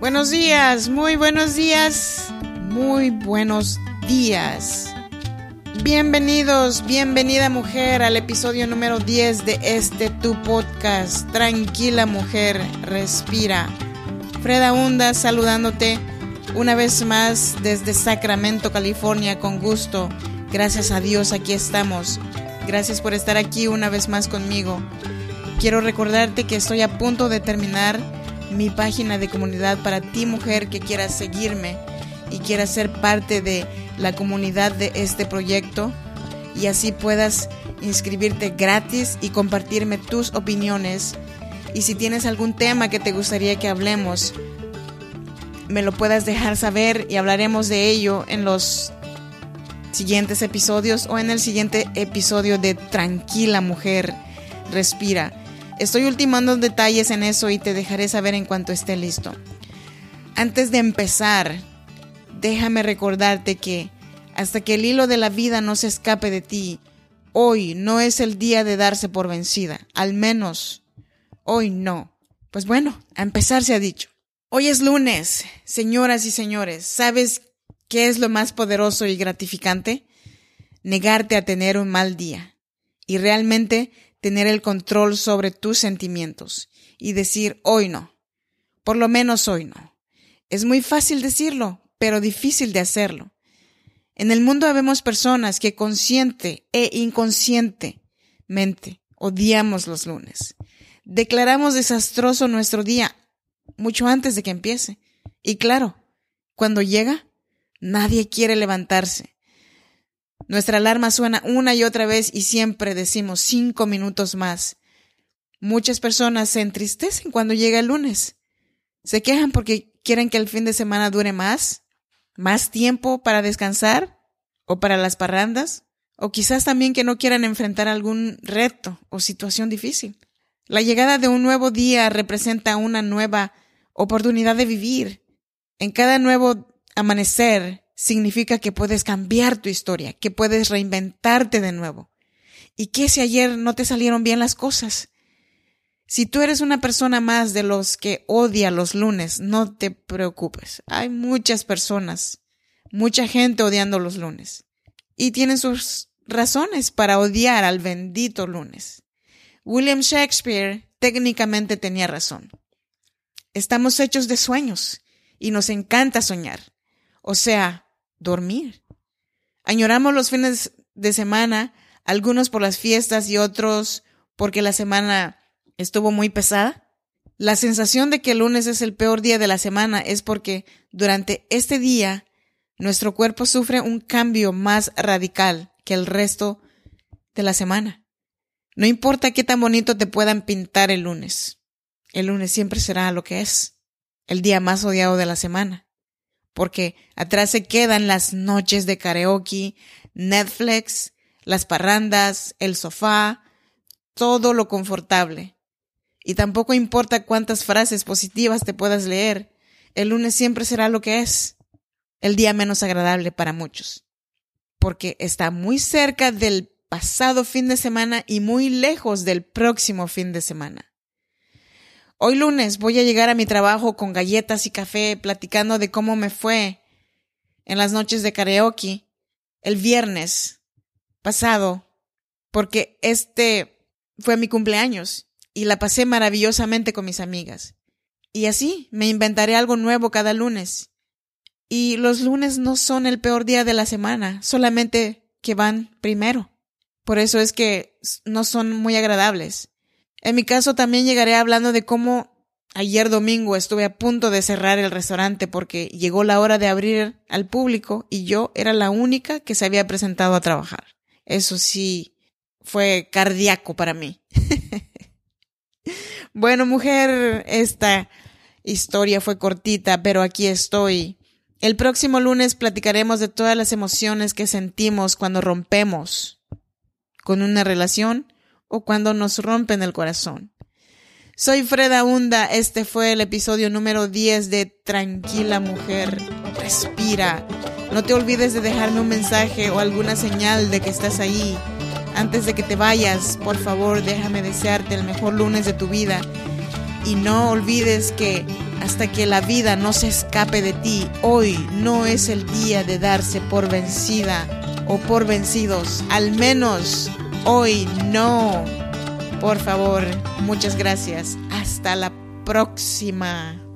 Buenos días, muy buenos días, muy buenos días. Bienvenidos, bienvenida mujer al episodio número 10 de este tu podcast. Tranquila mujer, respira. Freda Hunda saludándote una vez más desde Sacramento, California, con gusto. Gracias a Dios, aquí estamos. Gracias por estar aquí una vez más conmigo. Quiero recordarte que estoy a punto de terminar mi página de comunidad para ti mujer que quieras seguirme y quieras ser parte de la comunidad de este proyecto y así puedas inscribirte gratis y compartirme tus opiniones. Y si tienes algún tema que te gustaría que hablemos, me lo puedas dejar saber y hablaremos de ello en los siguientes episodios o en el siguiente episodio de Tranquila Mujer, Respira. Estoy ultimando detalles en eso y te dejaré saber en cuanto esté listo. Antes de empezar, déjame recordarte que hasta que el hilo de la vida no se escape de ti, hoy no es el día de darse por vencida, al menos hoy no. Pues bueno, a empezar se ha dicho. Hoy es lunes, señoras y señores, ¿sabes qué es lo más poderoso y gratificante? Negarte a tener un mal día y realmente tener el control sobre tus sentimientos y decir hoy no, por lo menos hoy no. Es muy fácil decirlo, pero difícil de hacerlo. En el mundo habemos personas que consciente e inconscientemente odiamos los lunes. Declaramos desastroso nuestro día mucho antes de que empiece. Y claro, cuando llega, nadie quiere levantarse. Nuestra alarma suena una y otra vez y siempre decimos cinco minutos más. Muchas personas se entristecen cuando llega el lunes. Se quejan porque quieren que el fin de semana dure más, más tiempo para descansar o para las parrandas, o quizás también que no quieran enfrentar algún reto o situación difícil. La llegada de un nuevo día representa una nueva oportunidad de vivir. En cada nuevo amanecer significa que puedes cambiar tu historia, que puedes reinventarte de nuevo. ¿Y qué si ayer no te salieron bien las cosas? Si tú eres una persona más de los que odia los lunes, no te preocupes. Hay muchas personas, mucha gente odiando los lunes. Y tienen sus razones para odiar al bendito lunes. William Shakespeare técnicamente tenía razón. Estamos hechos de sueños y nos encanta soñar. O sea, dormir. Añoramos los fines de semana, algunos por las fiestas y otros porque la semana estuvo muy pesada. La sensación de que el lunes es el peor día de la semana es porque durante este día nuestro cuerpo sufre un cambio más radical que el resto de la semana. No importa qué tan bonito te puedan pintar el lunes, el lunes siempre será lo que es, el día más odiado de la semana porque atrás se quedan las noches de karaoke, Netflix, las parrandas, el sofá, todo lo confortable. Y tampoco importa cuántas frases positivas te puedas leer, el lunes siempre será lo que es, el día menos agradable para muchos, porque está muy cerca del pasado fin de semana y muy lejos del próximo fin de semana. Hoy lunes voy a llegar a mi trabajo con galletas y café platicando de cómo me fue en las noches de karaoke el viernes pasado, porque este fue mi cumpleaños y la pasé maravillosamente con mis amigas. Y así me inventaré algo nuevo cada lunes. Y los lunes no son el peor día de la semana, solamente que van primero. Por eso es que no son muy agradables. En mi caso también llegaré hablando de cómo ayer domingo estuve a punto de cerrar el restaurante porque llegó la hora de abrir al público y yo era la única que se había presentado a trabajar. Eso sí, fue cardíaco para mí. bueno, mujer, esta historia fue cortita, pero aquí estoy. El próximo lunes platicaremos de todas las emociones que sentimos cuando rompemos con una relación o cuando nos rompen el corazón. Soy Freda Hunda, este fue el episodio número 10 de Tranquila Mujer, respira. No te olvides de dejarme un mensaje o alguna señal de que estás ahí. Antes de que te vayas, por favor, déjame desearte el mejor lunes de tu vida. Y no olvides que hasta que la vida no se escape de ti. Hoy no es el día de darse por vencida o por vencidos. Al menos hoy no. Por favor, muchas gracias. Hasta la próxima.